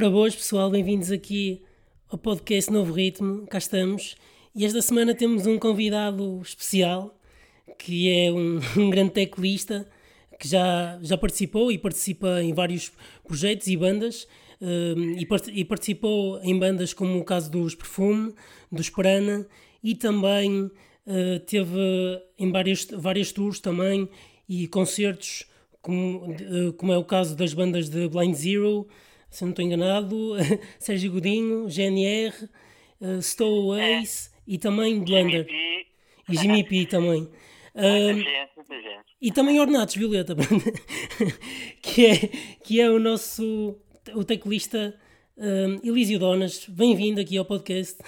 Ora, boas pessoal, bem-vindos aqui ao podcast Novo Ritmo, cá estamos. E esta semana temos um convidado especial, que é um, um grande teclista, que já, já participou e participa em vários projetos e bandas, um, e, part e, participou em bandas como o caso dos Perfume, dos Prana, e também uh, teve em várias, várias tours também, e concertos, como, uh, como é o caso das bandas de Blind Zero, se não estou enganado, Sérgio Godinho, GNR, uh, Stowaways é. e também Blender. E Jimmy P também. Muita gente. E também Ornatos Violeta, que, é, que é o nosso o teclista um, Elísio Donas. Bem-vindo aqui ao podcast.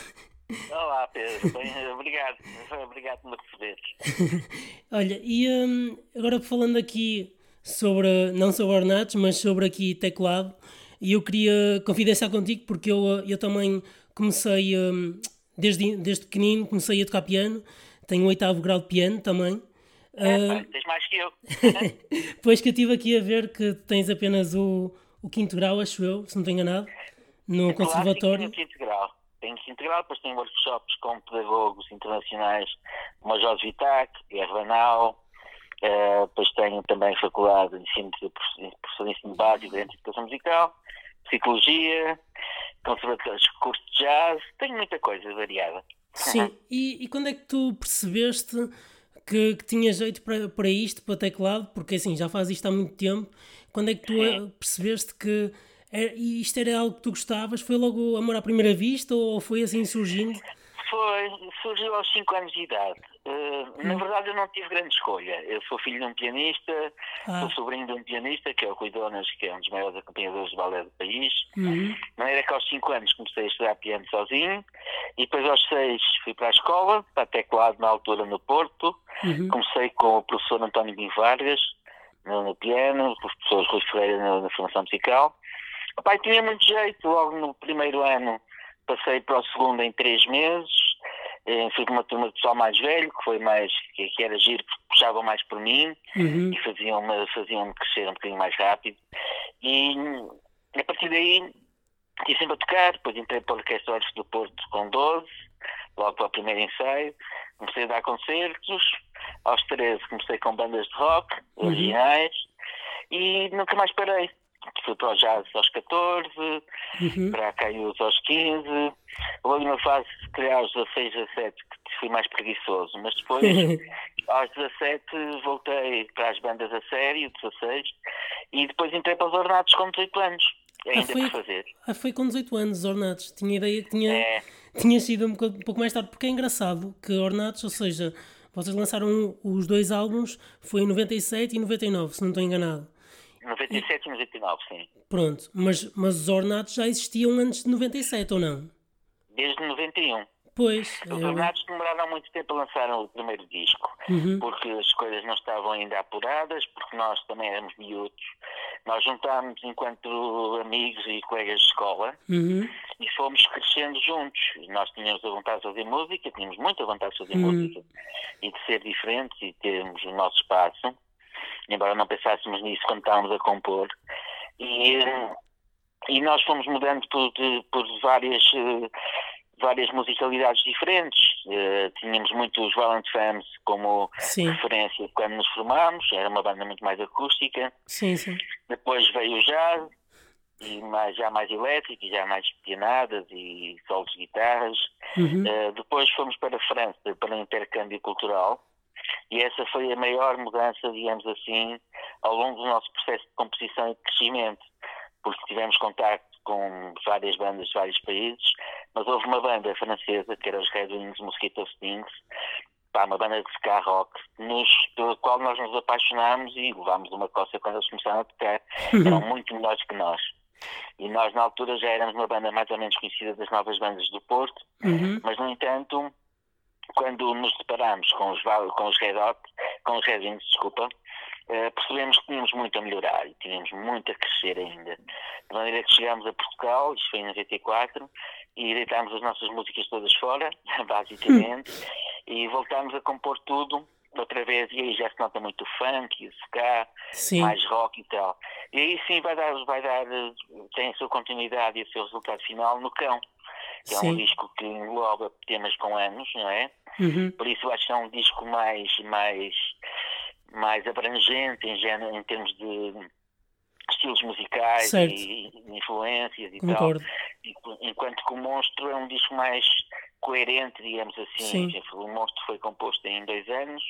Olá, Pedro. Bem, obrigado. Obrigado por me receber. Olha, e um, agora falando aqui sobre, não sobre Ornatos, mas sobre aqui teclado, e eu queria confidenciar contigo porque eu, eu também comecei, um, desde, desde pequenino, comecei a tocar piano. Tenho o oitavo grau de piano também. É, uh, tens mais que eu. pois que eu estive aqui a ver que tens apenas o, o quinto grau, acho eu, se não estou enganado, no é conservatório. Tenho quinto grau. Tenho quinto grau, depois tenho workshops com pedagogos internacionais como a Jorge Vitac, Banal, Uh, depois tenho também faculdade de ensino de professor de ensino básico de educação musical psicologia, conservatórios, curso de jazz, tenho muita coisa variada. Sim, e, e quando é que tu percebeste que, que tinha jeito para, para isto, para teclado? Porque assim, já faz isto há muito tempo. Quando é que tu Sim. percebeste que é, isto era algo que tu gostavas? Foi logo amor à primeira vista ou foi assim surgindo? Foi, surgiu aos 5 anos de idade. Uh, Na hum. verdade, eu não tive grande escolha. Eu sou filho de um pianista, ah. sou sobrinho de um pianista, que é o Rui Donas, que é um dos maiores acompanhadores de balé do país. Uhum. De maneira que aos 5 anos comecei a estudar piano sozinho, e depois aos 6 fui para a escola, para teclado na altura no Porto. Uhum. Comecei com o professor António Guim Vargas, no, no piano, com os professores Rui Ferreira na, na formação musical. O pai tinha muito jeito, logo no primeiro ano passei para o segundo em três meses, eh, fui com uma turma de pessoal mais velho, que foi mais, que, que era giro, porque puxavam mais por mim uhum. e faziam-me faziam crescer um bocadinho mais rápido. E a partir daí estive sempre a tocar, depois entrei para o Orquestra Olhos do Porto com 12, logo para o primeiro ensaio, comecei a dar concertos, aos 13 comecei com bandas de rock, uhum. originais, e nunca mais parei fui para o jazz aos 14, uhum. para a Caius aos 15, logo na fase, se calhar aos 16, 17, que fui mais preguiçoso, mas depois, aos 17, voltei para as bandas a sério, 16, e depois entrei para os ornatos com 18 anos, ainda ah, foi, por fazer. Ah, foi com 18 anos, os ornatos, tinha ideia que tinha, é. tinha sido um, um pouco mais tarde, porque é engraçado que ornatos, ou seja, vocês lançaram os dois álbuns, foi em 97 e 99, se não estou enganado. 97 e 99, sim. Pronto, mas, mas os ornatos já existiam antes de 97 ou não? Desde 91. Pois. Os eu... ornatos demoraram muito tempo a lançar o primeiro disco, uhum. porque as coisas não estavam ainda apuradas, porque nós também éramos miúdos. Nós juntámos enquanto amigos e colegas de escola uhum. e fomos crescendo juntos. Nós tínhamos a vontade de fazer música, tínhamos muita vontade de fazer uhum. música e de ser diferentes e termos o nosso espaço embora não pensássemos nisso quando estávamos a compor. E, e nós fomos mudando por, por várias, várias musicalidades diferentes. Uh, tínhamos muito os Violent Femmes como sim. referência quando nos formámos, era uma banda muito mais acústica. Sim, sim. Depois veio o jazz, e mais, já mais elétrico, já mais pianadas e solos de guitarras. Uhum. Uh, depois fomos para a França para um intercâmbio cultural e essa foi a maior mudança, digamos assim, ao longo do nosso processo de composição e de crescimento, porque tivemos contacto com várias bandas de vários países, mas houve uma banda francesa, que era os Red Wings Mosquito Stings, pá, uma banda de ska rock, nos, pela qual nós nos apaixonámos e levámos uma coça quando eles começaram a tocar. Eram muito melhores que nós. E nós, na altura, já éramos uma banda mais ou menos conhecida das novas bandas do Porto, uhum. mas, no entanto, quando nos deparamos com os, com os Red Hot, com os Red Wings, desculpa, uh, percebemos que tínhamos muito a melhorar e tínhamos muito a crescer ainda. De maneira que chegámos a Portugal, isto foi em 94, e deitámos as nossas músicas todas fora, basicamente, e voltámos a compor tudo outra vez, e aí já se nota muito funk, ska, sim. mais rock e tal. E aí sim vai dar, vai dar, tem a sua continuidade e o seu resultado final no Cão, que sim. é um disco que engloba temas com anos, não é? Uhum. Por isso acho que é um disco mais, mais, mais abrangente em, género, em termos de estilos musicais certo. e influências e Concordo. tal. Enquanto que o Monstro é um disco mais coerente, digamos assim. Sim. O Monstro foi composto em dois anos,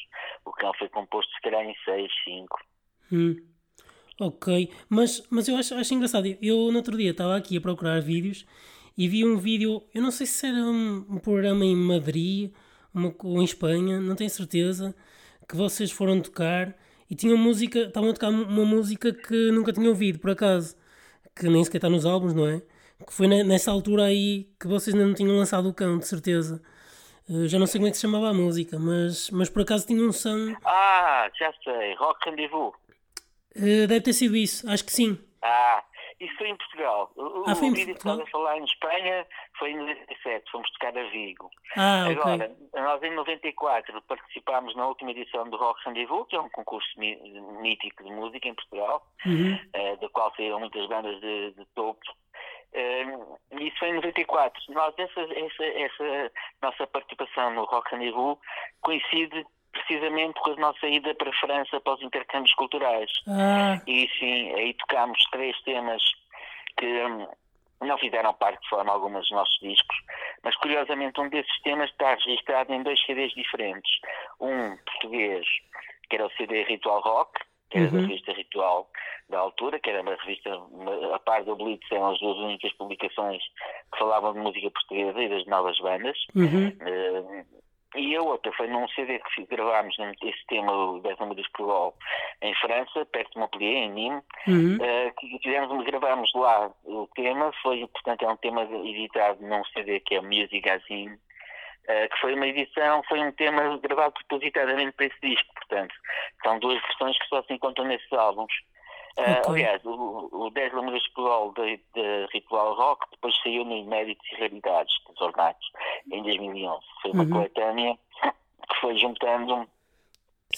o Cão foi composto se calhar em seis, cinco. Hum. Ok, mas, mas eu acho, acho engraçado. Eu no outro dia estava aqui a procurar vídeos e vi um vídeo, eu não sei se era um, um programa em Madrid uma, ou em Espanha, não tenho certeza, que vocês foram tocar e tinham música, estavam a tocar uma música que nunca tinha ouvido, por acaso, que nem sequer está nos álbuns, não é? Que foi nessa altura aí que vocês ainda não tinham lançado o cão, de certeza. Uh, já não sei como é que se chamava a música, mas, mas por acaso tinha um som. Ah, já sei, Rock Rendezvous. Uh, deve ter sido isso, acho que sim. Ah, isso foi em Portugal. O, ah, foi em vídeo Portugal? que estava a falar em Espanha foi em 97, fomos tocar a Vigo. Ah, Agora, okay. nós em 94 participámos na última edição do Rock Rendezvous, que é um concurso mítico de música em Portugal, uhum. uh, da qual saíram muitas bandas de, de topo. Uh, isso foi em 94. Nós, essa, essa, essa nossa participação no Rock Rendezvous coincide precisamente com a nossa ida para a França para os intercâmbios culturais. Ah. E sim, aí tocámos três temas que hum, não fizeram parte de forma alguma dos nossos discos, mas curiosamente um desses temas está registrado em dois CDs diferentes. Um português, que era o CD Ritual Rock, que era uhum. da revista Ritual da altura, que era uma revista, a par do Blitz, eram as duas únicas publicações que falavam de música portuguesa e das novas bandas. Uhum. Uh, e a outra foi num CD que gravámos esse tema, o 10 números por gol, em França, perto de Montpellier, em Nîmes, uhum. uh, que fizemos, gravámos lá o tema, foi, portanto, é um tema editado num CD que é o Music Azine, uh, que foi uma edição, foi um tema gravado propositadamente para esse disco, portanto, são duas versões que só se encontram nesses álbuns. Uh, okay. Aliás, o, o 10 Lâmpadas por Gol de, Ritual Rock depois saiu no Inéditos e Raridades dos Ornatos em 2011. Foi uma uhum. coletânea que foi juntando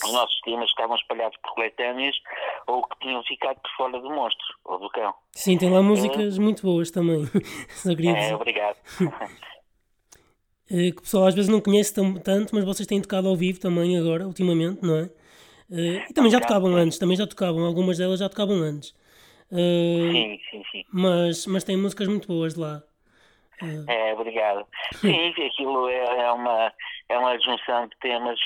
os nossos temas que estavam espalhados por coletâneas ou que tinham ficado por fora do monstro ou do cão. Sim, tem lá músicas muito boas também. Só queria dizer. É, obrigado. Eh, que o pessoal às vezes não conhece tanto, mas vocês têm tocado ao vivo também agora, ultimamente, não é? Uh, e também já tocavam antes, também já tocavam, algumas delas já tocavam antes. Uh, sim, sim, sim. Mas, mas tem músicas muito boas de lá. Uh, é, obrigado. Sim, aquilo é, é, uma, é uma junção de temas,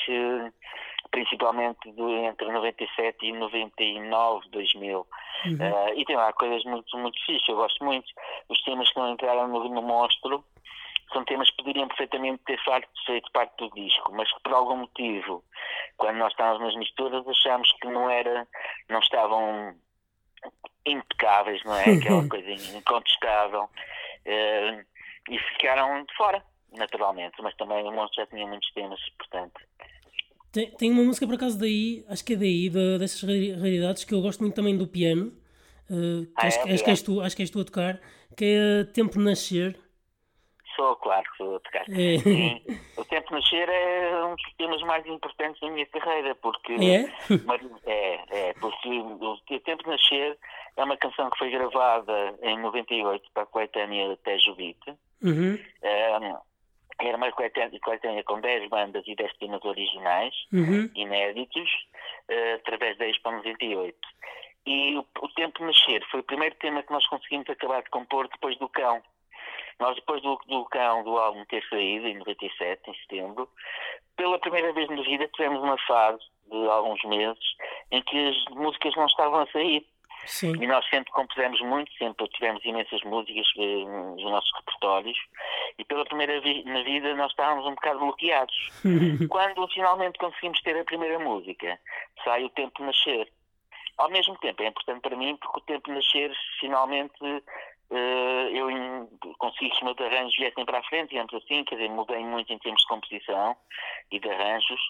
principalmente do, entre 97 e 99, 2000. Uhum. e tem lá coisas muito, muito fixas, eu gosto muito. Os temas que não entraram no, no Monstro são temas que poderiam perfeitamente ter feito parte do disco, mas que por algum motivo, quando nós estávamos nas misturas, achámos que não era, não estavam impecáveis, não é? Aquela coisa incontestável. Uh, e ficaram de fora, naturalmente, mas também o Monstro já tinha muitos temas, portanto. Tem, tem uma música por acaso daí, acho que é daí, de, dessas raridades, que eu gosto muito também do piano, uh, que ah, acho, é, acho, que és tu, acho que és tu a tocar, que é Tempo Nascer sou, claro que sou a tocar. É. Sim. O Tempo Nascer é um dos temas mais importantes da minha carreira, porque é, é, é porque o Tempo Nascer é uma canção que foi gravada em 98 para a coletânea Tejo Beat. Uhum. era uma coletânea com 10 bandas e 10 temas originais, uhum. inéditos, uh, através da Expo 98. E o, o Tempo Nascer foi o primeiro tema que nós conseguimos acabar de compor depois do Cão. Nós, depois do, do cão do álbum ter saído, em 97, em setembro, pela primeira vez na vida tivemos uma fase de alguns meses em que as músicas não estavam a sair. Sim. E nós sempre compusemos muito, sempre tivemos imensas músicas eh, nos nossos repertórios e pela primeira vez na vida nós estávamos um bocado bloqueados. Quando finalmente conseguimos ter a primeira música, sai o Tempo Nascer. Ao mesmo tempo, é importante para mim porque o Tempo Nascer finalmente eu consegui que os meus arranjos viessem para a frente, digamos assim, quer dizer, mudei muito em termos de composição e de arranjos,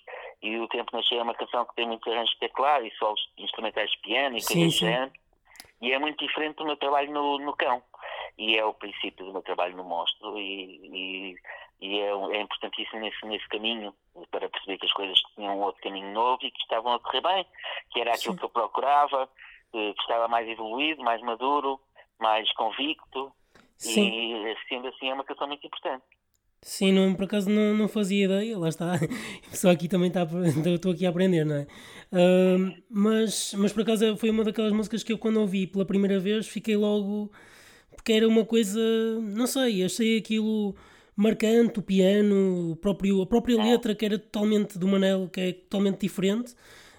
e o Tempo Nascer é uma canção que tem muitos arranjos de teclado e solos instrumentais de piano e coisas do género, e é muito diferente do meu trabalho no, no cão. E é o princípio do meu trabalho no monstro, e, e e é, é importantíssimo nesse, nesse caminho para perceber que as coisas tinham um outro caminho novo e que estavam a correr bem, que era aquilo Sim. que eu procurava, que estava mais evoluído, mais maduro, mais convicto Sim. e sendo assim é uma canção muito importante. Sim, não, por acaso não, não fazia ideia, lá está. Só aqui também está, estou aqui a aprender, não é? Uh, mas, mas por acaso foi uma daquelas músicas que eu quando ouvi pela primeira vez fiquei logo. Porque era uma coisa. Não sei, achei aquilo marcante, o piano, o próprio, a própria letra que era totalmente do Manel, que é totalmente diferente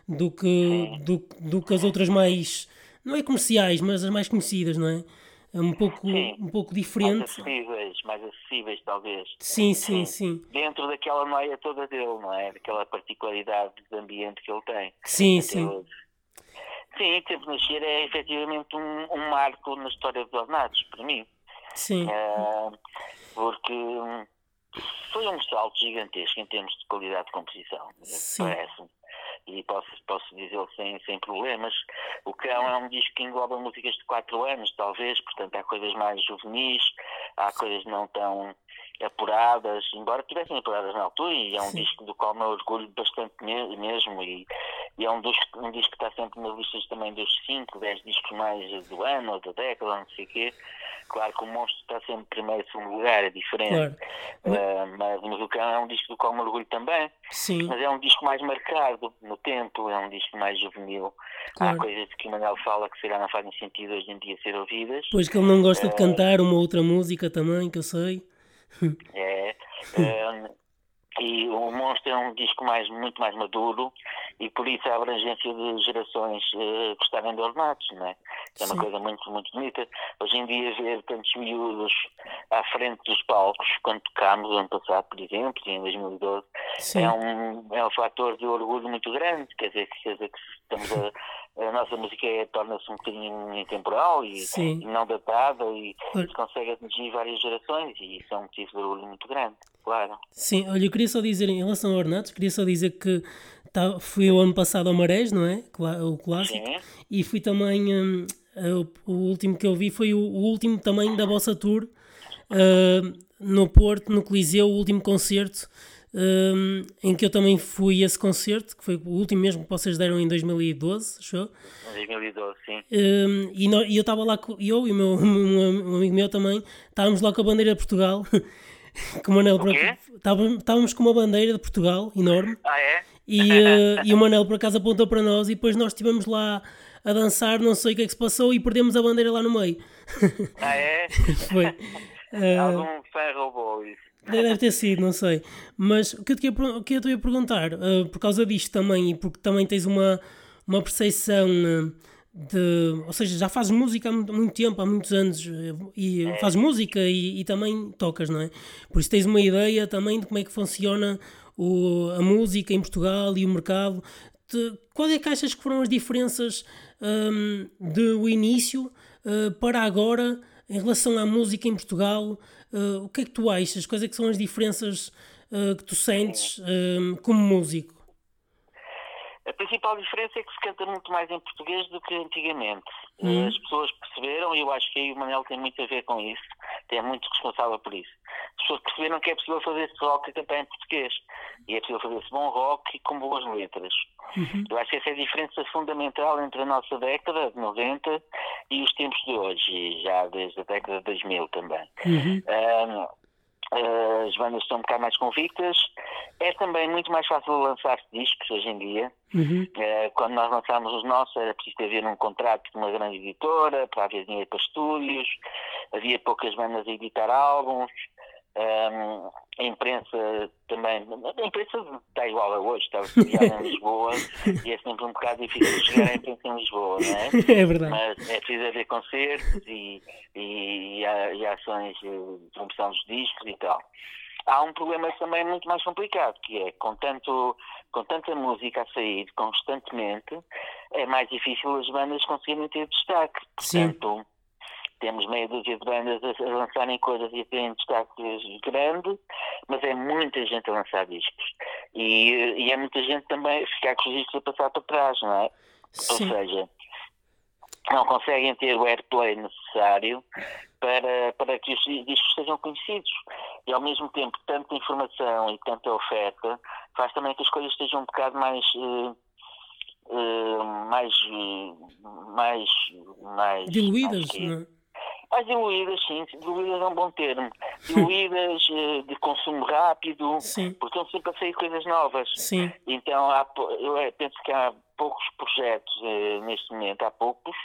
do que, do, do que as outras mais. Não é comerciais, mas as mais conhecidas, não é? é um pouco, um pouco diferente. Mais acessíveis, mais acessíveis talvez. Sim, sim, sim, Dentro daquela noia toda dele, não é? Daquela particularidade de ambiente que ele tem. Sim, sim. Sim, Tempo de Nascer é efetivamente um, um marco na história dos ornatos, para mim. Sim. Uh, porque foi um salto gigantesco em termos de qualidade de composição, parece-me e posso, posso dizê-lo sem, sem problemas. O Cão é um disco que engloba músicas de 4 anos, talvez, portanto há coisas mais juvenis, há coisas não tão apuradas, embora tivessem apuradas na altura, e é um Sim. disco do qual me orgulho bastante mesmo, e, e, é um disco, um disco que está sempre nas listas também dos 5, 10 discos mais do ano, ou da década, não sei o quê. Claro que o monstro está sempre primeiro segundo lugar, é diferente. Claro. Uh, mas, mas o Cão é um disco do qual me orgulho também. Sim. Mas é um disco mais marcado no tempo, é um disco mais juvenil. Claro. Há coisas que o Manuel fala que será não fazem sentido hoje em dia ser ouvidas. Pois que ele não gosta uh, de cantar uma outra música também, que eu sei. É. Uh, e o Monstro é um disco mais, muito mais maduro e por isso a abrangência de gerações uh, gostarem de ornatos, não é? É uma Sim. coisa muito, muito bonita. Hoje em dia ver tantos miúdos à frente dos palcos, quando tocámos ano passado, por exemplo, em 2012, é um, é um fator de orgulho muito grande, quer dizer, quer dizer que estamos a, a nossa música é, torna-se um bocadinho intemporal e, e não datada e, e consegue atingir várias gerações e isso é um motivo de orgulho muito grande, claro. Sim, olha, eu queria só dizer, em relação a Ornatos, queria só dizer que tá, fui o ano passado ao Marés, não é? O clássico. Sim. E fui também, um, o, último que eu vi foi o, o último também da Bossa Tour, uh, no Porto, no Coliseu, o último concerto um, em que eu também fui a esse concerto, que foi o último mesmo que vocês deram em 2012, achou? 2012, sim. Um, e, no, e, eu estava lá, com, eu e o meu um, um, amigo meu também, estávamos lá com a bandeira de Portugal. com o Manel o estávamos, estávamos com uma bandeira de Portugal enorme. Ah, é? E, uh, e o Manel por acaso apontou para nós e depois nós estivemos lá a dançar, não sei o que é que se passou e perdemos a bandeira lá no meio. Ah, é? Foi. Uh, Algum fã roubou isso. Deve ter sido, não sei. Mas o que eu te ia, que eu te ia perguntar, uh, por causa disto também, e porque também tens uma, uma percepção uh, de. Ou seja, já fazes música há muito, tempo, há muitos anos, uh, e é. fazes música e, e, também tocas, não é? Por isso tens uma ideia também de como é que funciona o, a música em Portugal e o mercado. De, quais é que achas que foram as diferenças um, do início para agora em relação à música em Portugal? Uh, o que é que tu achas? Quais é que são as diferenças uh, que tu sentes uh, como músico? A principal diferença é que se canta muito mais em português do que antigamente. Hum. As pessoas perceberam, e eu acho que aí o Manel tem muito a ver com isso, é muito responsável por isso. As pessoas perceberam que é possível fazer-se rock e cantar em português. E é possível fazer-se bom rock e com boas letras. Uhum. Eu acho que essa é a diferença fundamental entre a nossa década de 90 e os tempos de hoje, e já desde a década de 2000 também. Uhum. Um, as bandas estão um bocado mais convictas. É também muito mais fácil lançar discos hoje em dia. Uhum. Uh, quando nós lançámos os nossos, era preciso haver um contrato com uma grande editora para haver dinheiro para estúdios. Havia poucas bandas a editar álbuns. Um, a imprensa também, a imprensa está igual a hoje, está em Lisboa e é sempre um bocado difícil chegar à imprensa em Lisboa, não é? É verdade. Mas é preciso haver concertos e, e, e ações de promoção dos discos e tal. Há um problema também muito mais complicado, que é com, tanto, com tanta música a sair constantemente, é mais difícil as bandas conseguirem ter destaque. Portanto, Sim temos meia dúzia de bandas a, lançarem coisas e a terem destaques grandes, mas é muita gente a lançar discos. E, e é muita gente também a ficar com os discos a passar para trás, não é? Sim. Ou seja, não conseguem ter o airplay necessário para, para que os discos sejam conhecidos. e ao mesmo tempo tanta informação e tanta oferta faz também que as coisas estejam um bocado mais uh, uh, mais mais mais diluídas, não é? Mais diluídas, sim, diluídas é um bom termo. Diluídas de consumo rápido, sim. porque estão sempre a sair coisas novas. Sim. Então há, eu penso que há poucos projetos neste momento, há poucos,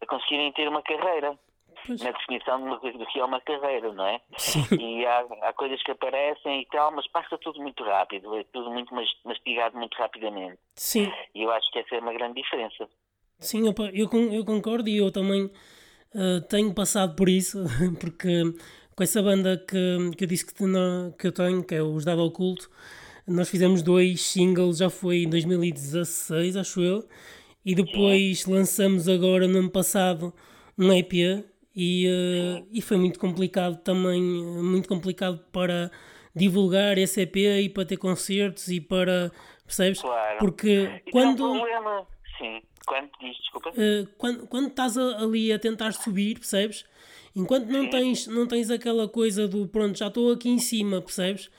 a conseguirem ter uma carreira. Pois. na definição do que é uma carreira, não é? Sim. E há, há coisas que aparecem e tal, mas passa tudo muito rápido, é tudo muito mastigado muito rapidamente. Sim. E eu acho que essa é uma grande diferença. Sim, eu, eu concordo e eu também uh, tenho passado por isso, porque com essa banda que, que eu disse que, que eu tenho, que é o Dado Oculto, nós fizemos dois singles, já foi em 2016, acho eu, e depois lançamos agora no ano passado um EP e, uh, e foi muito complicado também, muito complicado para divulgar esse EP e para ter concertos e para, percebes? Claro. Porque quando... Um problema, sim, quando diz, desculpa. Uh, quando, quando estás ali a tentar subir, percebes? Enquanto não tens, não tens aquela coisa do pronto, já estou aqui em cima, percebes?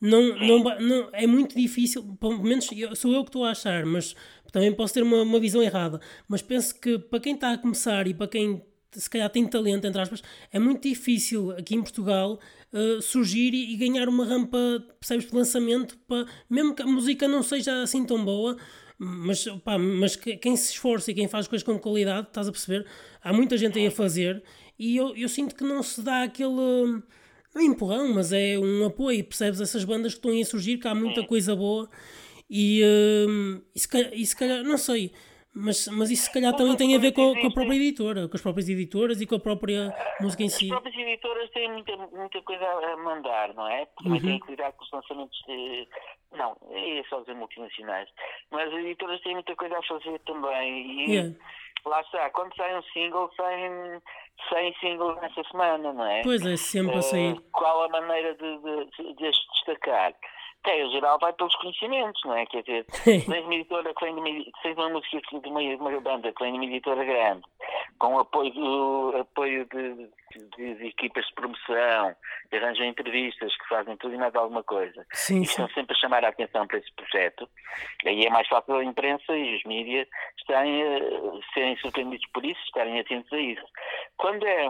Não, não, não, é muito difícil, pelo menos sou eu que estou a achar, mas também posso ter uma, uma visão errada. Mas penso que para quem está a começar e para quem se calhar tem talento, entre aspas, é muito difícil aqui em Portugal uh, surgir e, e, ganhar uma rampa, percebes, de lançamento, para, mesmo que a música não seja assim tão boa, mas, pá, mas que, quem se esforça e quem faz coisas com qualidade, estás a perceber? Há muita gente aí a fazer e eu, eu sinto que não se dá aquele. Não é empurrão, mas é um apoio, percebes? Essas bandas que estão aí a surgir, que há muita coisa boa e, uh, e, se calhar, e se calhar, não sei mas, mas isso se calhar também tem a ver com, com, a própria editora, com as próprias editoras e com a própria música em si. As próprias editoras têm muita, muita coisa a mandar, não é? Porque uhum. têm que lidar com os lançamentos de. Não, é só dizer multinacionais. Mas as editoras têm muita coisa a fazer também. E yeah. lá está, quando sai um single, saem 100 singles nessa semana, não é? Pois é, sempre a sair. Uh, qual a maneira de, de, de as destacar? É, o geral vai pelos conhecimentos, não é? Quer dizer, tens uma editora que vem de uma, uma música de uma, uma banda que vem de uma editora grande, com apoio, apoio de, de, de, equipas de promoção, que arranjam entrevistas, que fazem tudo e mais alguma coisa. Sim, e estão sempre a chamar a atenção para esse projeto. Aí é mais fácil a imprensa e os mídias estarem a serem surpreendidos por isso, estarem atentos a isso. Quando é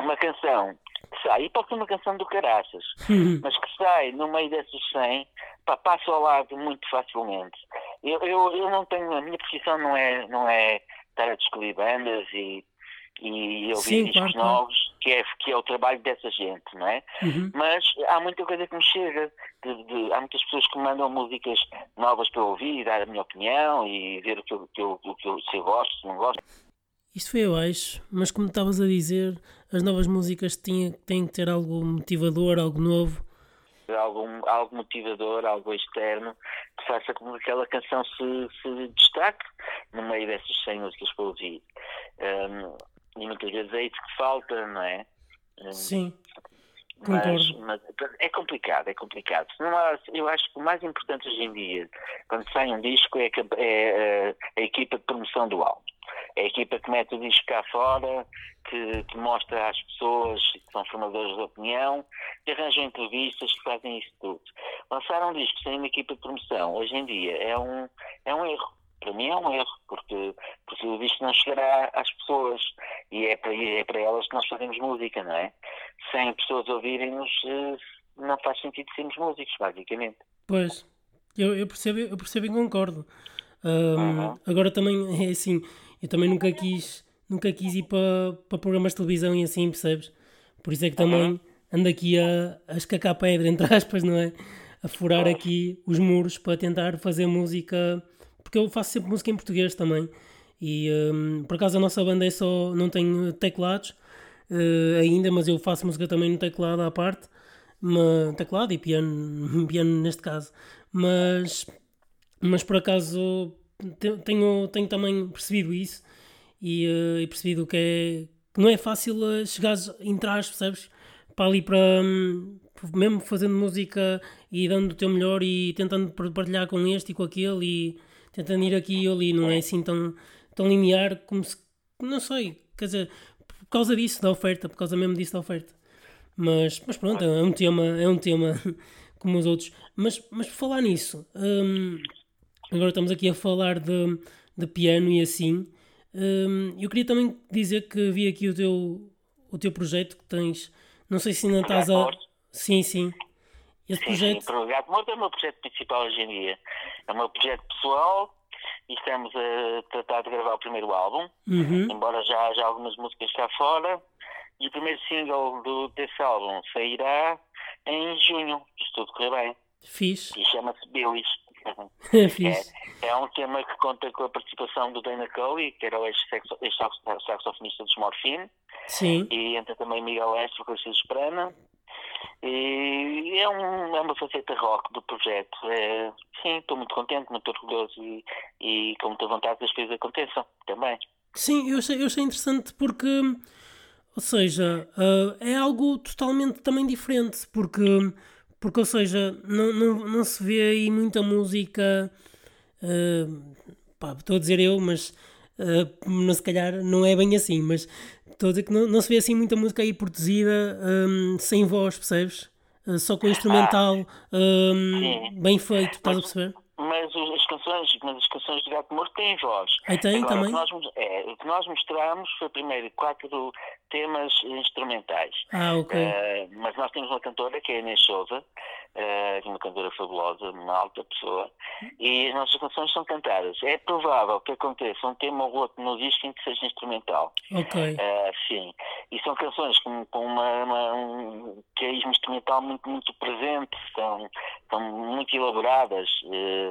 uma canção que sai, e pode ser uma canção do Caraças, uhum. mas que sai no meio dessas 100, pá, passa ao lado muito facilmente. Eu, eu, eu não tenho, a minha profissão não é, não é estar a descobrir bandas e, e ouvir Sim, discos claro, novos, que é, que é o trabalho dessa gente, não é? Uhum. Mas há muita coisa que me chega, de, de, há muitas pessoas que me mandam músicas novas para ouvir, dar a minha opinião e ver o que eu, que eu, o que eu, se eu gosto, se não gosto. Isto foi abaixo, mas como estavas a dizer, as novas músicas têm, têm que ter algo motivador, algo novo. Algo, algo motivador, algo externo, que faça com que aquela canção se, se destaque no meio dessas 100 músicas que eu ouvi. Um, e muitas vezes é isso que falta, não é? Um, Sim. Mas, mas, é complicado, é complicado. Há, eu acho que o mais importante hoje em dia, quando sai um disco, é, a, é a, a equipa de promoção do álbum é a equipa que mete o disco cá fora, que, que, mostra às pessoas que são formadores de opinião, que arranjam entrevistas, que fazem isso tudo. Lançar um disco sem uma equipa de promoção, hoje em dia, é um, é um erro. Para mim é um erro, porque, porque o disco não chegará às pessoas e é para, é para elas que nós fazemos música, não é? Sem pessoas ouvirem-nos, eh, não faz sentido sermos músicos, basicamente. Pois, eu, eu, percebo, eu percebo e concordo. Um, uhum. Agora também é assim, eu também nunca quis, nunca quis ir para, para programas de televisão e assim, percebes? Por isso é que também uhum. ando aqui a, a escacar pedra, entre aspas, não é? A furar uhum. aqui os muros para tentar fazer música, porque eu faço sempre música em português também. E um, por acaso a nossa banda é só, não tem teclados uh, ainda, mas eu faço música também no teclado à parte, uma, teclado e piano, piano neste caso. Mas, mas por acaso tenho, tenho também percebido isso e, uh, e percebido que, é, que não é fácil uh, chegar, entrar, percebes? Para ali para um, mesmo fazendo música e dando o teu melhor e tentando partilhar com este e com aquele e tentando ir aqui e ali, não é assim tão, tão linear como se. Não sei, quer dizer, por causa disso da oferta, por causa mesmo disso da oferta. Mas, mas pronto, é um tema, é um tema como os outros. Mas, mas por falar nisso, hum, agora estamos aqui a falar de, de piano e assim. Hum, eu queria também dizer que vi aqui o teu, o teu projeto que tens. Não sei se ainda estás a. Sim, sim. Esse sim, projeto. Sim, o Gato Morto é o meu projeto principal hoje em dia. É o meu projeto pessoal e estamos a tratar de gravar o primeiro álbum, uhum. embora já haja algumas músicas cá fora. E o primeiro single do, desse álbum sairá em junho, se tudo correr bem. Fiz. E chama-se Billy's. é, é, um tema que conta com a participação do Dana Cole, que era o ex-saxofonista dos Morphine. Sim. E entra também Miguel Estre, vocês Esperana. E é, um, é uma faceta rock do projeto. É, sim, estou muito contente, muito orgulhoso e, e com muita vontade que as coisas aconteçam também. Sim, eu achei, eu achei interessante porque, ou seja, uh, é algo totalmente também diferente, porque, porque ou seja, não, não, não se vê aí muita música, uh, pá, estou a dizer eu, mas uh, não, se calhar não é bem assim, mas Estou a dizer que não, não se vê assim muita música aí produzida um, sem voz, percebes? Uh, só com instrumental um, bem feito, estás a perceber? Mas as canções, mas as canções de Gato Morto têm voz. Aí tem Agora, também? O que, nós, é, o que nós mostramos foi primeiro quatro temas instrumentais. Ah, ok. Uh, mas nós temos uma cantora que é a Inês Souza, uh, uma cantora fabulosa, uma alta pessoa, e as nossas canções são cantadas. É provável que aconteça um tema ou outro no disco em que seja instrumental. Ok. Uh, sim. E são canções com, com uma, uma, um carisma instrumental muito, muito presente, são, são muito elaboradas, uh,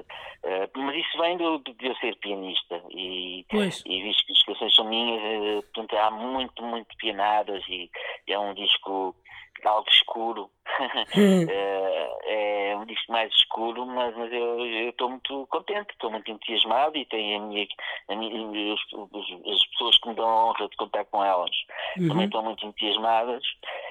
mas isso vem do, de eu ser pianista. E, pois. e visto que as canções são minhas, portanto há muito, muito pianadas e é um disco algo escuro. é, é um disco mais escuro, mas, mas eu estou muito contente, estou muito entusiasmado e tenho a minha, a minha os, os, as pessoas que me dão a honra de contar com elas uhum. também estão muito entusiasmadas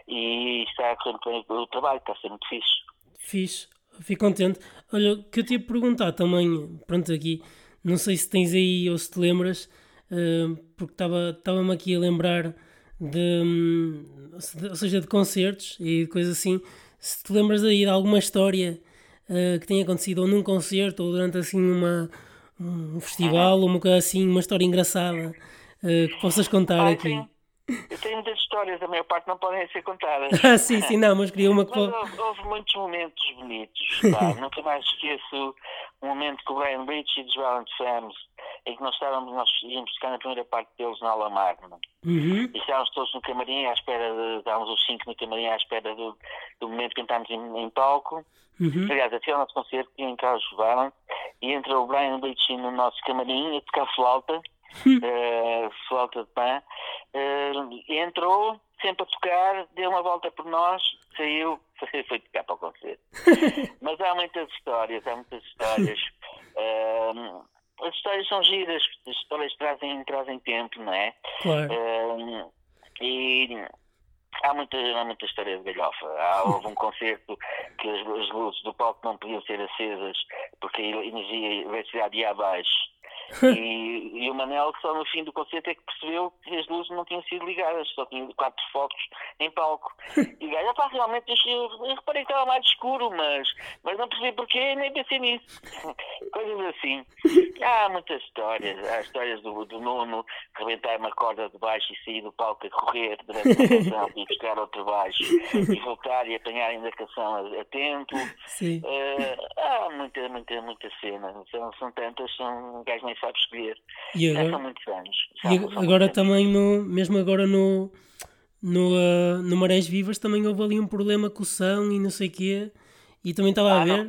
e está a correr bem o trabalho, está a ser muito fixe. Fixe, fico contente. Olha, o que eu te ia perguntar também, pronto, aqui, não sei se tens aí ou se te lembras, uh, porque estava-me aqui a lembrar de, ou seja, de concertos e coisas assim, se te lembras aí de alguma história uh, que tenha acontecido ou num concerto ou durante assim uma, um festival ou uma coisa assim, uma história engraçada uh, que possas contar ah, aqui. Sim. Eu tenho muitas histórias, a maior parte não podem ser contadas. ah, sim, sim, não, mas queria uma que houve, houve, muitos momentos bonitos. Pá. Nunca mais esqueço um momento com o Brian Rich e dos Violent Femmes em que nós estávamos, nós íamos ficar na primeira parte deles na aula magna. Uhum. E estávamos todos no camarim à espera de, estávamos os cinco no camarim à espera do, do momento que entramos em, em palco. Uhum. Aliás, até o nosso concerto tinha entrado os Violent e entrou o Brian Beachy no nosso camarim a tocar flauta, uh, flauta de pan. Uh, entrou, sempre a tocar, deu uma volta por nós, saiu, foi tocar para o concerto. Mas há muitas histórias, há muitas histórias. Uh, as histórias são giras, as histórias trazem, trazem tempo, não é? Claro. Uh, e há muita, há muita história de galhofa. Há, houve um concerto que as, as, luzes do palco não podiam ser acesas porque a energia, a eletricidade ia abaixo. E, e, o Manel só no fim do concerto é que percebeu que as luzes não tinham sido ligadas, só tinham quatro focos em palco. E o gajo, pá, realmente eu, eu reparei que estava mais escuro, mas, mas não percebi porquê nem pensei nisso. Coisas assim. Há muitas histórias. Há histórias do, do Nuno rebentar uma corda de baixo e sair do palco a correr durante a canção e buscar outro baixo e voltar e apanhar ainda a canção a, a tempo. Sim. Uh, há muita, muita, muita cena. São, são tantas, são um gajo nem sabe escolher. E agora, Já são muitos anos. Já e agora também, no, mesmo agora no, no, uh, no Marés Vivas, também houve ali um problema com o som e não sei o quê. E também estava ah, a ver.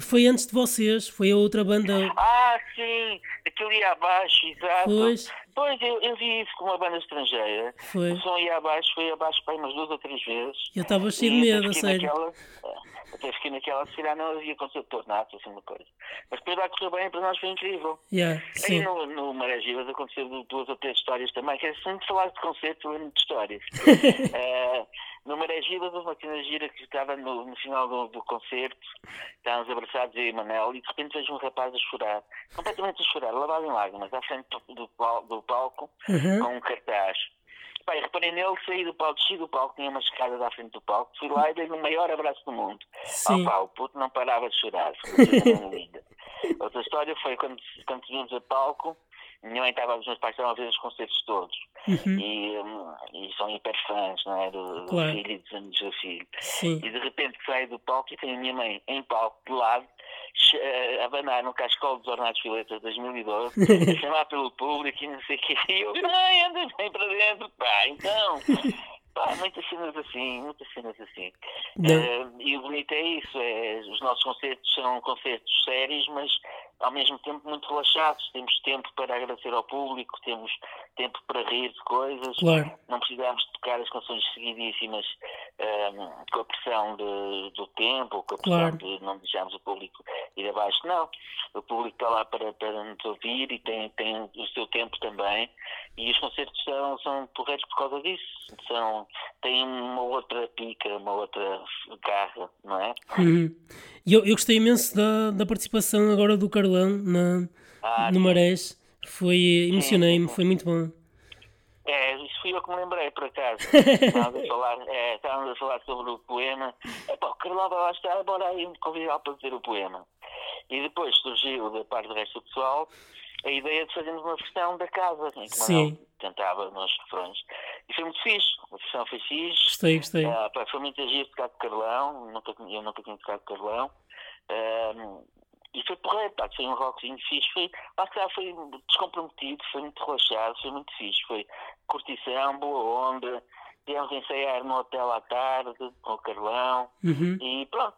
Foi antes de vocês, foi a outra banda. Ah, sim, aquilo ia abaixo, exato. Pois. Pois, eu, eu vi isso com uma banda estrangeira. Foi. O som ia abaixo, foi abaixo para umas duas ou três vezes. Eu estava cheio de medo, sério. Naquela, até fiquei naquela, se calhar não havia concerto tornado, assim uma coisa. Mas depois lá correu bem, para nós foi incrível. Yeah, sim. Aí no, no Marés Vivas aconteceu duas ou três histórias também, que é sempre falar de concerto, lembro de histórias. uh, no houve uma cena gira que estava no, no final do, do, concerto, estávamos abraçados eu e Manel, e de repente vejo um rapaz a chorar, completamente a chorar, lavado em lágrimas, à frente do, do, do palco, uhum. com um cartaz. pai, reparei nele, saí do palco, desci do palco, tinha uma escada à frente do palco, fui lá e dei o maior abraço do mundo. Sim. Oh, pá, o puto não parava de chorar, foi uma linda. Outra história foi quando, quando subimos a palco, minha mãe estava, os meus pais estavam a ver os concertos todos. Uhum. E, um, e são hiper fãs, não é? Do, claro. do filho e dos anos do filho. Sim. E de repente saio do palco e tenho a minha mãe em palco, de lado, a abanar no cascol dos Ornados Filetas 2012, a chamar pelo público e não sei o que. E eu, mãe, anda bem para dentro, pá, então. Pá, muitas cenas assim, muitas cenas assim. Uh, e o bonito é isso, é, os nossos concertos são concertos sérios, mas ao mesmo tempo muito relaxados. Temos tempo para agradecer ao público, temos tempo para rir de coisas. Claro. Não precisamos tocar as canções seguidíssimas um, com a pressão de, do tempo, com a pressão claro. de não deixarmos o público ir abaixo. Não, o público está lá para, para nos ouvir e tem, tem o seu tempo também. E os concertos são, são porreiros por causa disso. São, têm uma outra pica, uma outra garra, não é? Uhum. Eu, eu gostei imenso da, da participação agora do Na, ah, no Marés. Foi, emocionei-me, foi muito bom. É, isso fui eu que me lembrei, por acaso. estávamos, a falar, é, estávamos a falar sobre o poema. É pá, o Carlão vai lá estar, bora aí me convidar para dizer o poema. E depois surgiu, da parte do resto do pessoal, a ideia de fazermos uma versão da casa, em que Sim. cantava nos refrões. E foi muito fixe, a versão foi fixe. Gostei, gostei. Uh, pá, foi muito agir tocar de Carlão, nunca, eu nunca tinha tocado de Carlão. Uh, e foi porreiro, pá, foi um rockzinho fixe, foi, lá está, foi descomprometido, foi muito relaxado, foi muito fixe, foi curtição, boa onda, viemos ensaiar no hotel à tarde, com o Carlão, uhum. e pronto,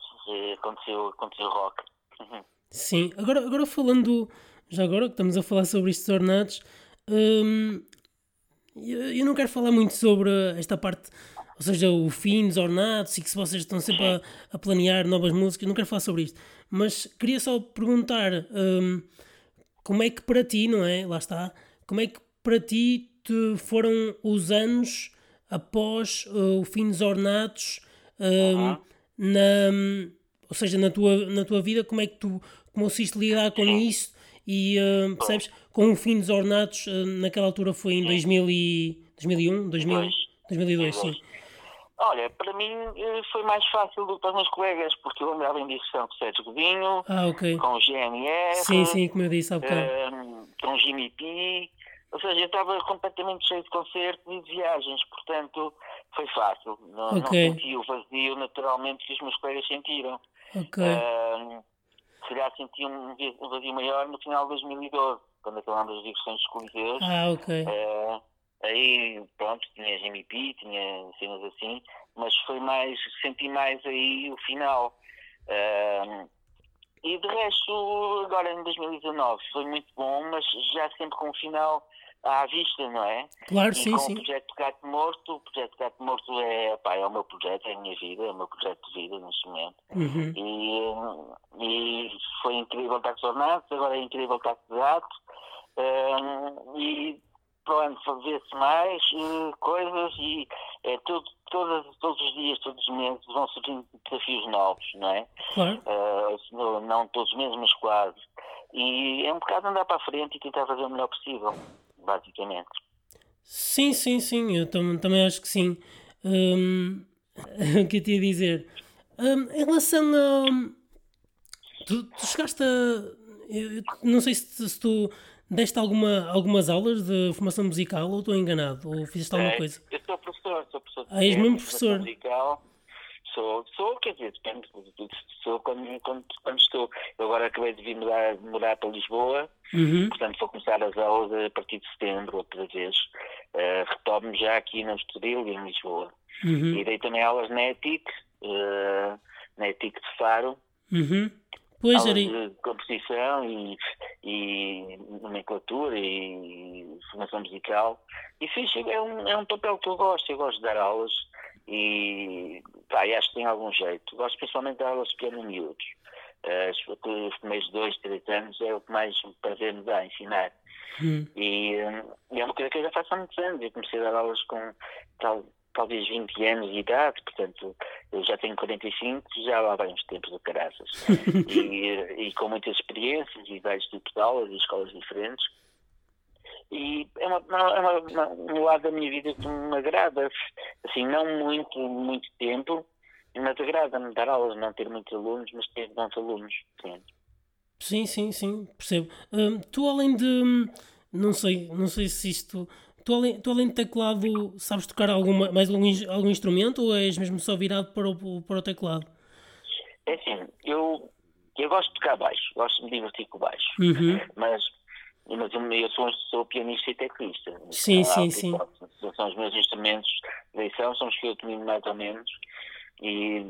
aconteceu, aconteceu rock. Uhum. Sim, agora, agora falando já agora que estamos a falar sobre estes ornatos, hum, eu, eu, não quero falar muito sobre esta parte, ou seja, o fim dos ornatos e que se vocês estão sempre a, a planear novas músicas, não quero falar sobre isto, mas queria só perguntar hum, como é que para ti, não é? Lá está, como é que para ti te foram os anos após uh, o fim dos ornatos uh, na, ou seja, na tua, na tua vida, como é que tu conseguiste lidar com isso e uh, percebes, com o fim dos ornatos, naquela altura foi em 2000 e, 2001, 2000, 2002, sim. Olha, para mim eh, foi mais fácil do que para os meus colegas, porque eu andava em direção com o Sérgio Godinho, ah, okay. com o GNR, sim, sim, como eu disse há bocado. Uh, com o Jimmy P, ou seja, eu estava completamente cheio de concertos e de viagens, portanto foi fácil. Não, okay. não senti o vazio naturalmente que os meus colegas sentiram. Ok. Uh, se calhar senti um vazio maior no final de 2012, quando acabamos as digressões dos Coliseus. Ah, ok. Uh, aí, pronto, tinha MP, tinha cenas assim, mas foi mais, senti mais aí o final. E de resto, agora em 2019 foi muito bom, mas já sempre com o final à vista, não é? Claro, e sim, com sim. o projeto Gato Morto, o projeto Gato Morto é, pá, é o meu projeto, é a minha vida, é o meu projeto de vida neste momento. Uhum. E, e foi incrível estar com os agora é incrível estar com o gato. Um, e para o ano fazer-se mais uh, coisas e é tudo, todos, todos os dias, todos os meses vão surgindo desafios novos, não é? Claro. Uh, não todos os meses, mas quase. E é um bocado andar para a frente e tentar fazer o melhor possível basicamente. Sim, sim, sim, eu tam também acho que sim. Um, o que eu te ia dizer? Um, em relação a. Tu, tu chegaste a. Eu, não sei se, se, tu deste alguma, algumas aulas de formação musical ou estou enganado, ou fizeste alguma é, coisa? Eu sou professor, sou professor de ah, és mesmo professor. musical sou, sou, quer dizer, depende, sou quando, quando, quando estou. Eu agora acabei de vir mudar, mudar para Lisboa, uhum. portanto vou começar as aulas a partir de setembro, outra vez. Uh, retomo já aqui na Estoril e em Lisboa. Uhum. E dei também aulas na ETIC, uh, na ETIC de Faro. Uhum. Pois, aulas de composição e, e nomenclatura e formação musical. E fiz, é um, é um papel que eu gosto, eu gosto de dar aulas e pá, acho que tem algum jeito. Gosto principalmente de aulas de piano miúdos. Uh, os primeiros dois, três anos é o que mais prazer me dá ensinar. Hum. E, e, é uma coisa que eu já faço há muitos anos. Eu comecei a dar aulas com tal, talvez 20 anos de idade, portanto eu já tenho 45, já lá vai uns tempos do caraças. e, e com muitas experiências e vários tipos de aulas e escolas diferentes. e é, uma, é uma, uma, um lado da minha vida que me agrada, assim, não muito, muito tempo, mas agrada-me dar aulas, não ter muitos alunos, mas ter bons alunos. Sim, sim, sim, sim percebo. Hum, tu além de, não sei, não sei se isto, tu além, tu além de teclado, sabes tocar alguma, mais algum, algum instrumento ou és mesmo só virado para o, para o teclado? É assim, eu, eu gosto de tocar baixo, gosto de me divertir com baixo, uhum. mas mas eu sou, sou pianista e teclista. Sim, sim, sim. São os meus instrumentos de eleição, são os que eu domino mais ou menos. E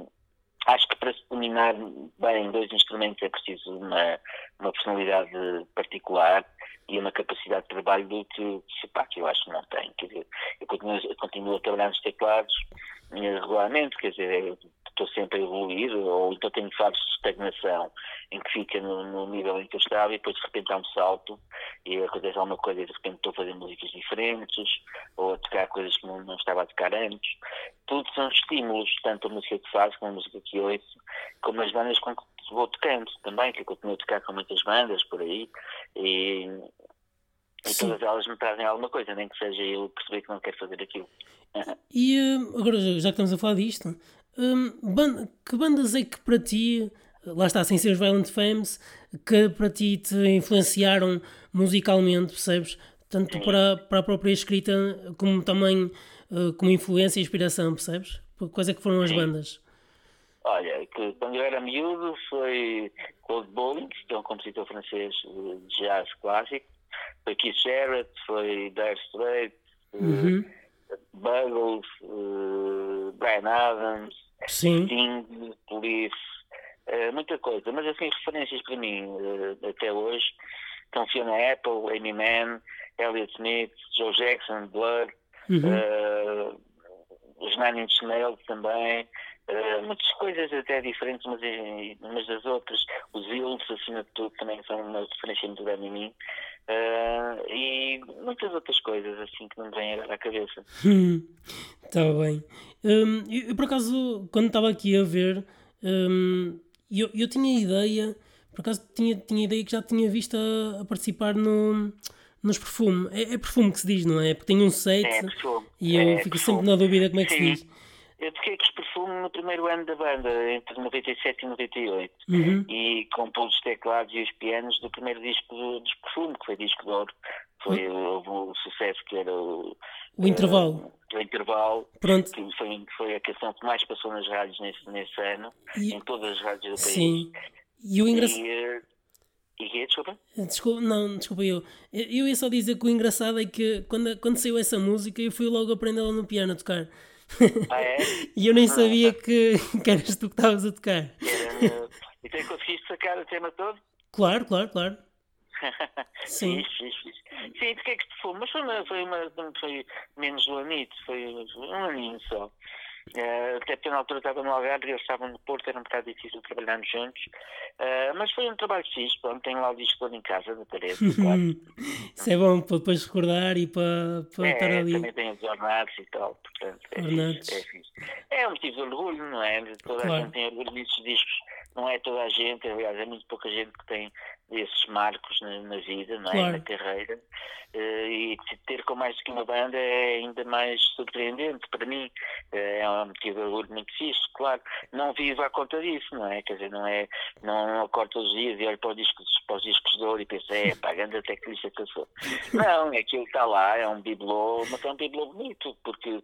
acho que para se dominar bem dois instrumentos é preciso uma, uma personalidade particular e uma capacidade de trabalho do que, que eu acho que não tenho. Quer dizer, eu continuo, eu continuo a trabalhar nos teclados eh, regularmente, quer dizer, estou sempre a evoluir, ou então tenho fases de estagnação em que fica no, no, nível em que eu estava e depois de repente há um salto e acontece alguma coisa e de repente estou a fazer músicas diferentes ou a tocar coisas que não, não estava a tocar antes. Tudo são estímulos, tanto a música que faço como a música que ouço, como as bandas com que vou tocando também, que eu continuo a tocar com muitas bandas por aí e, e todas elas me trazem alguma coisa, nem que seja eu perceber que não quero fazer aquilo. E eh, agora, já que estamos a falar disto, um, que bandas é que para ti, lá está, sem ser os Violent Femmes, que para ti te influenciaram musicalmente, percebes? Tanto para, para a própria escrita como também uh, como influência e inspiração, percebes? Quais é que foram as Sim. bandas? Olha, que quando eu era miúdo foi Cold Bowling, que é um compositor francês de jazz clássico, foi Keith Jarrett, foi Dire Straits, uhum. uh, Buggles, uh, Brian Adams, Sim. Sting, Police, uh, muita coisa. Mas assim, referências para mim uh, até hoje estão Fiona Apple, Amy Mann, Elliot Smith, Joe Jackson, Blur, uhum. uh, os Nine Inch Nails também. Uh, muitas coisas até diferentes umas, umas das outras. Os Hills, acima de tudo, também são uma referência muito grande em mim. Uh, e muitas outras coisas assim que não me vêm agora à cabeça. Está bem. Um, eu, por acaso, quando estava aqui a ver, um, eu, eu tinha ideia, por acaso tinha, tinha ideia que já tinha visto a, a participar no, nos perfumes. É, é, perfume que se diz, não é? Porque tem um site é, e eu é, fico perfume. sempre na dúvida como é que Sim. se diz. Eu toquei com os perfumes no primeiro ano da banda, entre 97 e 98, uhum. e compus os teclados e os pianos do primeiro disco do, dos perfumes, que foi disco de ouro. Foi uhum. o, o, sucesso que era o. O intervalo. Uh, o intervalo. Pronto. Que foi, foi a canção que mais passou nas rádios nesse, nesse ano, e... em todas as rádios do país. Sim. E o engraçado. E, uh, e que, desculpa? Desculpa, não, desculpa eu. Eu ia só dizer que o engraçado é que quando, quando saiu essa música eu fui logo aprender lá no piano a tocar. Ah, é? e eu nem sabia que, que eras tu que estavas a tocar. Era, e tu conseguiste sacar o tema todo? Claro, claro, claro. Sim. Fiz, fiz, fiz. Sim, de que é que foi? Mas foi, uma, foi, uma, foi menos do anito, foi um aninho só. Uh, até porque na altura estava no Algarve e eles estavam no Porto, era um bocado difícil trabalharmos juntos. Uh, mas foi um trabalho fixe, pronto, tenho lá o disco todo em casa, na parede. claro. Isso é bom para depois recordar e para, para é, estar ali. também tem os ornados e tal, portanto. É. Fixe, é, fixe. é um motivo de orgulho, não é? Toda claro. a gente tem orgulho desses discos. Não é toda a gente, aliás, é muito pouca gente que tem esses marcos na, na vida, não é? Claro. na carreira. Uh, e ter com mais do que uma banda é ainda mais surpreendente para mim. Uh, é um motivo de orgulho muito fixe, claro. Não vivo à conta disso, não é? Quer dizer, não é. Não, não acordo todos os dias e olho para os discos, para os discos de ouro e penso, é, pá, grande teclista que eu sou. Não, é aquilo que está lá, é um bibelô, mas é um bibelô bonito, porque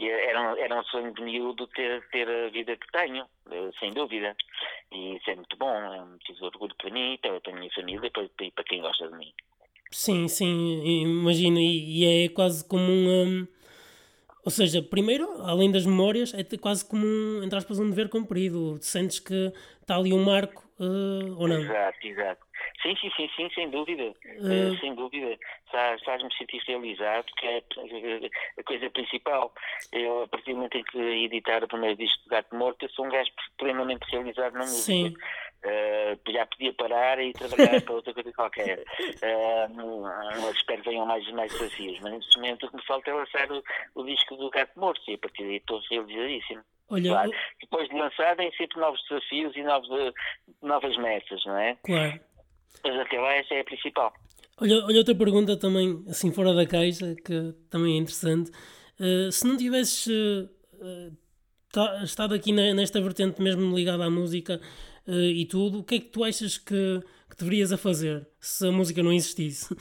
era, um, era um sonho de miúdo ter, ter a vida que tenho, eh, sem dúvida. E isso é muito bom, é um motivo de orgulho para mim, para, para a minha família e para, para quem gosta de mim. Sim, sim, imagino, e, e é quase como um, um, Ou seja, primeiro, além das memórias, é quase como, um, entre aspas, um dever cumprido. Sentes que está ali um marco uh, ou não? Exato, exato. Sim, sim, sim, sim, sem dúvida. Uh... Uh, sem dúvida. Faz-me sentir realizado, que é a coisa principal. Eu, a partir do momento em que editar o primeiro disco de Gato Morto, eu sou um gajo plenamente realizado na música. Sim. Uh, já podia parar e trabalhar para outra coisa qualquer. Uh, não, espero que venham mais, mais desafios, mas neste momento o que me falta é lançar o, o disco do Gato Morto e a partir daí estou realizadíssimo. Olha, claro. Depois de lançar, tem sempre novos desafios e novos, novas metas, não é? Claro. Mas até lá essa é a principal. Olha, olha outra pergunta também, assim fora da caixa, que também é interessante. Uh, se não tivesses estado aqui nesta vertente mesmo ligada à música e tudo, o que é que tu achas que, que deverias a fazer se a música não existisse?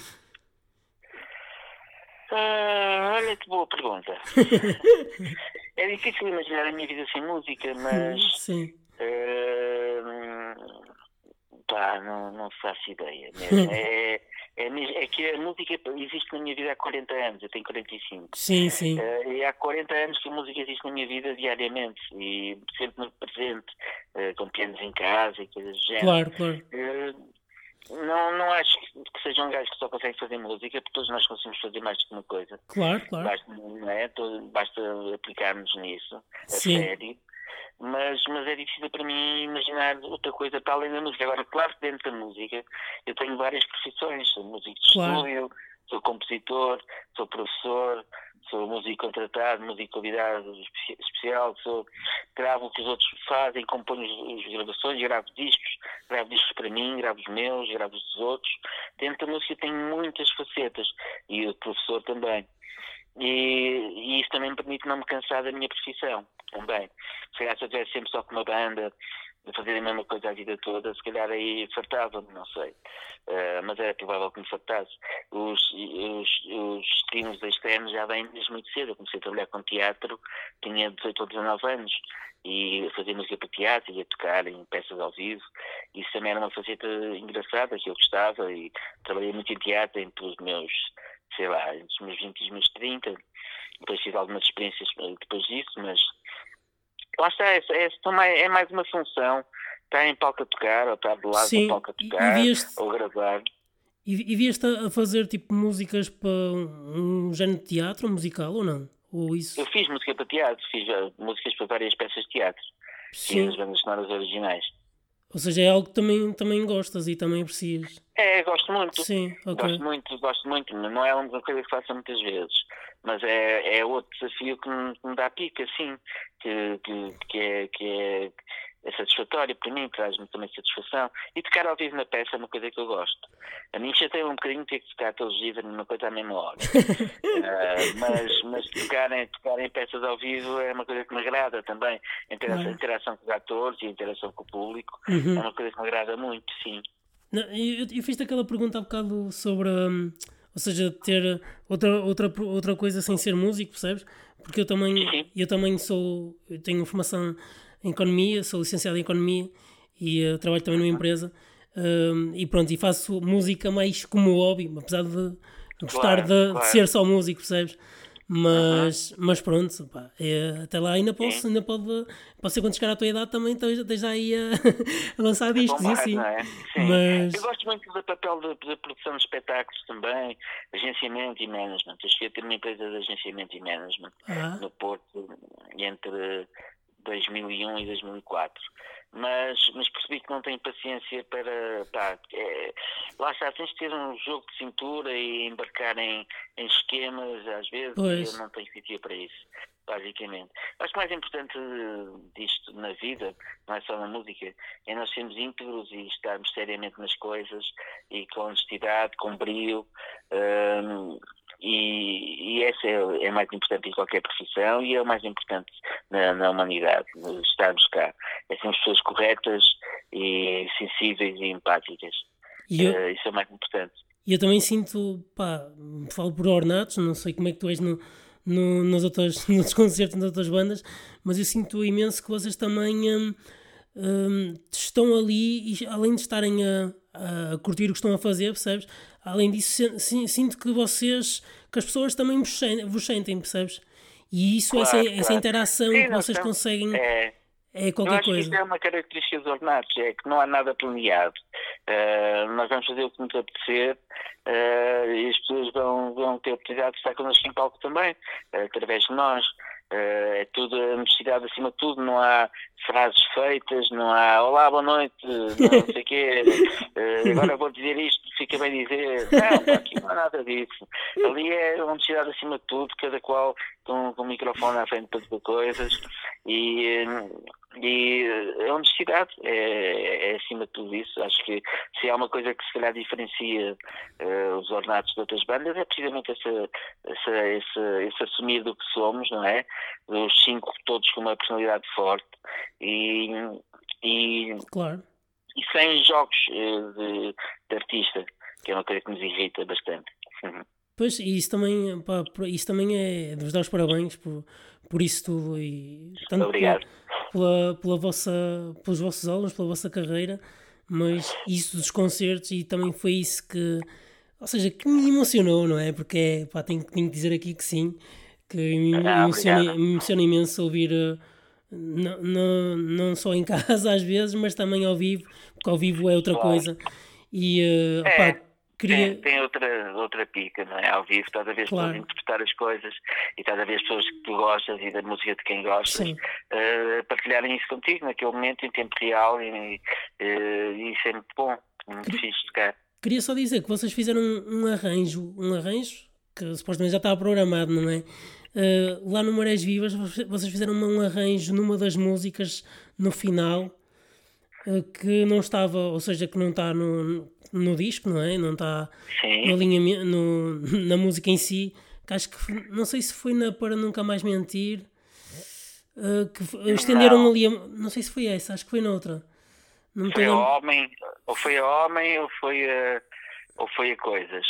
Uh, olha que boa pergunta. é difícil imaginar a minha vida sem música, mas. Sim. Uh, pá, não, não faço ideia mesmo. é, é, é, que a música existe na minha vida há 40 anos, eu tenho 45. Sim, sim. Uh, e há 40 anos que a música existe na minha vida diariamente e sempre muito presente, uh, com pianos em casa e coisas do género. Claro, claro. Uh, não, não acho que seja um gajo que só consegue fazer música, porque todos nós conseguimos fazer mais do que uma coisa. Claro, claro. Basta, é? basta aplicarmos nisso, a Sim. sério. Mas, mas é difícil para mim imaginar outra coisa para além da música. Agora, claro que dentro da música eu tenho várias profissões. Sou músico de Claro. estúdio, sou compositor, sou professor, sou músico contratado, músico convidado espe- especial, sou, gravo o que os outros fazem, componho as gravações, gravo discos, gravo discos para mim, gravo os meus, gravo os dos outros. Dentro da música tem muitas facetas e o professor também. E, e isso também me permite não me cansar da minha profissão também. Se calhar se eu estivesse sempre só com uma banda, fazer a mesma coisa a vida toda, se calhar aí fartava-me, não sei. Eh, mas era provável que me fartasse. Os, os, os estímulos externos já vêm desde muito cedo. Eu comecei a trabalhar com teatro, tinha 18 ou 19 anos, e fazia música para teatro, ia tocar em peças ao vivo. Isso também era uma faceta engraçada que eu gostava, e trabalhei muito em teatro entre os meus, sei lá, entre os meus 20 e os meus 30. Depois tive algumas experiências depois disso, mas lá está, é, é, é mais uma função. Estar em palco a tocar, ou estar do lado Sim, do palco a tocar, ou gravar. E, e vieste a fazer tipo músicas para um, um género de teatro musical ou não? Ou isso? Eu fiz música para teatro, fiz eh, músicas para várias peças de teatro, fiz Sim. as bandas sonoras originais. Ou seja, é algo que também, também gostas e também aprecias. É, gosto muito. Sim, ok. Gosto muito, gosto muito. Não é uma coisa que faço muitas vezes, mas é, é outro desafio que me, que me dá pica, sim, que, que, que, é, que é, é satisfatório para mim, traz-me também satisfação. E tocar ao vivo na peça é uma coisa que eu gosto. A mim chateia um bocadinho ter que tocar todos os dias a mesma coisa à mesma hora. Ah, mas mas tocar, em, tocar em peças ao vivo é uma coisa que me agrada também. A interação, Claro. interação com os atores e a interação com o público Uhum. é uma coisa que me agrada muito, sim. Não, eu, eu fiz aquela pergunta há bocado sobre, hum, ou seja, ter outra, outra, outra coisa sem ser músico, percebes? Porque eu também, Sim. eu também sou, eu tenho formação em economia, sou licenciado em economia e eh, trabalho também numa empresa hum, e pronto, e faço música mais como hobby, apesar de gostar de, de claro. ser só músico, percebes? Mas, mas pronto, pá, é, até lá ainda posso, Sim. ainda pode, pode ser quando chegar à tua idade também esteja aí a, a lançar discos e assim. é? Mas- Eu gosto muito do papel da produção de espetáculos também, agenciamento e management. Eu cheguei a ter uma empresa de agenciamento e management Ah. no Porto entre 2001 e 2004. Mas, mas percebi que não tenho paciência para. Pá, é, lá está, tens de ter um jogo de cintura e embarcar em, em esquemas às vezes, Pois. e eu não tenho sítio para isso, basicamente. Acho que o mais importante disto na vida, não é só na música, é nós sermos íntegros e estarmos seriamente nas coisas e com honestidade, com brio. hum, e, e essa é, é mais importante em qualquer profissão e é o mais importante na, na humanidade, estarmos cá. É sermos pessoas corretas e sensíveis e empáticas. E eu, Eh, isso é mais importante. e eu também sinto, pá, falo por ornatos, não sei como é que tu és no, no, nos, outros, nos concertos das outras bandas, mas eu sinto imenso que vocês também hum, hum, estão ali e além de estarem a, a curtir o que estão a fazer, percebes? Além disso, sin- sin- sinto que vocês, que as pessoas também vos sentem, vos sentem percebes? E isso, essa, Claro, essa claro. interação Sim, que vocês conseguem É, é Eu qualquer acho que coisa. isso é uma característica dos ordenados, é que não há nada planeado. Eh, nós vamos fazer o que nos apetecer eh, e as pessoas vão, vão ter a oportunidade de estar connosco em palco também, eh, através de nós. Eh, é tudo a necessidade acima de tudo, não há frases feitas, não há olá, boa noite, não sei o quê, eh, agora vou dizer isto, fica bem dizer. Não, aqui não há nada disso. Ali é uma necessidade acima de tudo, cada qual com, com o microfone à frente para coisas e, eh, E a honestidade é, é, acima de tudo isso. Acho que se há uma coisa que se calhar diferencia uh, os ornatos de outras bandas é precisamente essa, essa, esse, esse assumir do que somos, não é? Os cinco todos com uma personalidade forte e, e, claro. e sem jogos uh, de, de, artista, que é uma coisa que nos irrita bastante. Uhum. Pois, e isso também, pá, isso também é de vos dar os parabéns por, por isso tudo e tanto Obrigado. Pela, pela vossa, pelos vossos álbuns, pela vossa carreira, mas isso dos concertos e também foi isso que, ou seja, que me emocionou, não é? Porque é, pá, tenho, tenho que dizer aqui que sim, que me, ah, emociona, me emociona imenso ouvir, não, não, não só em casa às vezes, mas também ao vivo, porque ao vivo é outra claro. coisa. E, uh, é. Queria... Tem, tem, outra, outra pica, não é? Ao vivo, estás a ver claro. pessoas interpretar as coisas e estás a ver as pessoas que tu gostas e da música de quem gostas uh, partilharem isso contigo naquele momento, em tempo real, e, uh, e isso é muito bom, muito Queria... fixe cá. Queria só dizer que vocês fizeram um, um arranjo, um arranjo que supostamente já estava programado, não é? Uh, lá no Marés Vivas, vocês fizeram um arranjo numa das músicas no final que não estava, ou seja, que não está no, no disco, não é? Não está no alinhamento, no, na música em si. Que acho que não sei se foi na Para Nunca Mais Mentir. Uh, que estenderam não. ali. Não sei se foi essa, acho que foi noutra. Não foi a homem, ou foi a homem, ou foi a, ou foi a coisas.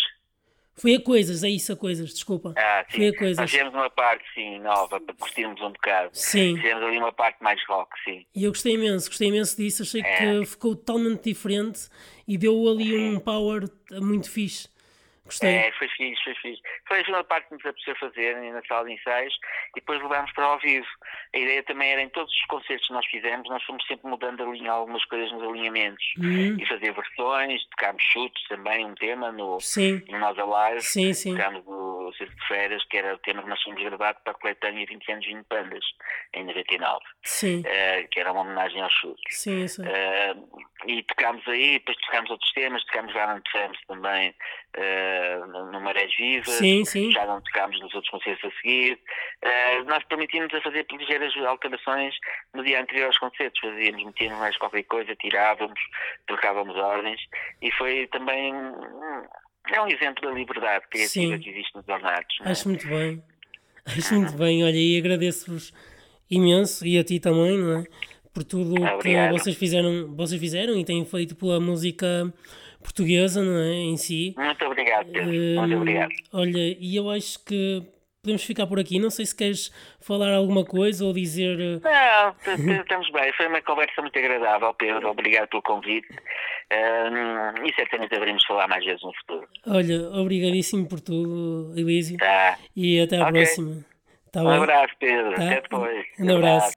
Foi a coisas, é isso, a coisas, desculpa. Ah, sim. Foi a coisas. Nós fizemos uma parte, sim, nova, para curtirmos um bocado. Sim. Fizemos ali uma parte mais rock, sim. E eu gostei imenso, gostei imenso disso, achei é. que ficou totalmente diferente e deu ali um power muito fixe. Gostei. É, foi fixe, foi fixe. Foi a segunda parte que nos apeteceu fazer na sala de ensaios e depois levámos para ao vivo. A ideia também era em todos os concertos que nós fizemos, nós fomos sempre mudando a linha, algumas coisas nos alinhamentos uhum. e fazer versões, tocámos chutes também, um tema no, sim. no Nós Alive. Sim, sim. Tocámos o Circo de Férias, que era o tema que nós fomos gravados para a coletânea 20 anos de Pandas, em 99. Sim. Uh, que era uma homenagem ao chute. Sim, sim. Uh, e tocámos aí, depois tocámos outros temas, tocámos Garant Trams também uh, no Marés Viva, sim, sim. já não tocámos nos outros concertos a seguir. Uh, nós permitimos a fazer ligeiras alterações no dia anterior aos concertos, fazíamos, metíamos mais qualquer coisa, tirávamos, trocávamos ordens e foi também é um exemplo da liberdade criativa sim. que existe nos ornatos. É? Acho muito bem, acho muito bem, olha, e agradeço-vos imenso e a ti também, não é? por tudo o que vocês fizeram, vocês fizeram e têm feito pela música portuguesa, não é? Em si. Muito obrigado, Pedro. Uh, Muito obrigado. Olha, e eu acho que podemos ficar por aqui. Não sei se queres falar alguma coisa ou dizer. Eh, não, estamos bem. Foi uma conversa muito agradável, Pedro. Obrigado pelo convite. Uh, e certamente haveremos falar mais vezes no futuro. Olha, obrigadíssimo por tudo, Elísio. Tá. E até à okay. próxima. Tá um bem? abraço, Pedro. Tá? Até depois. Um abraço.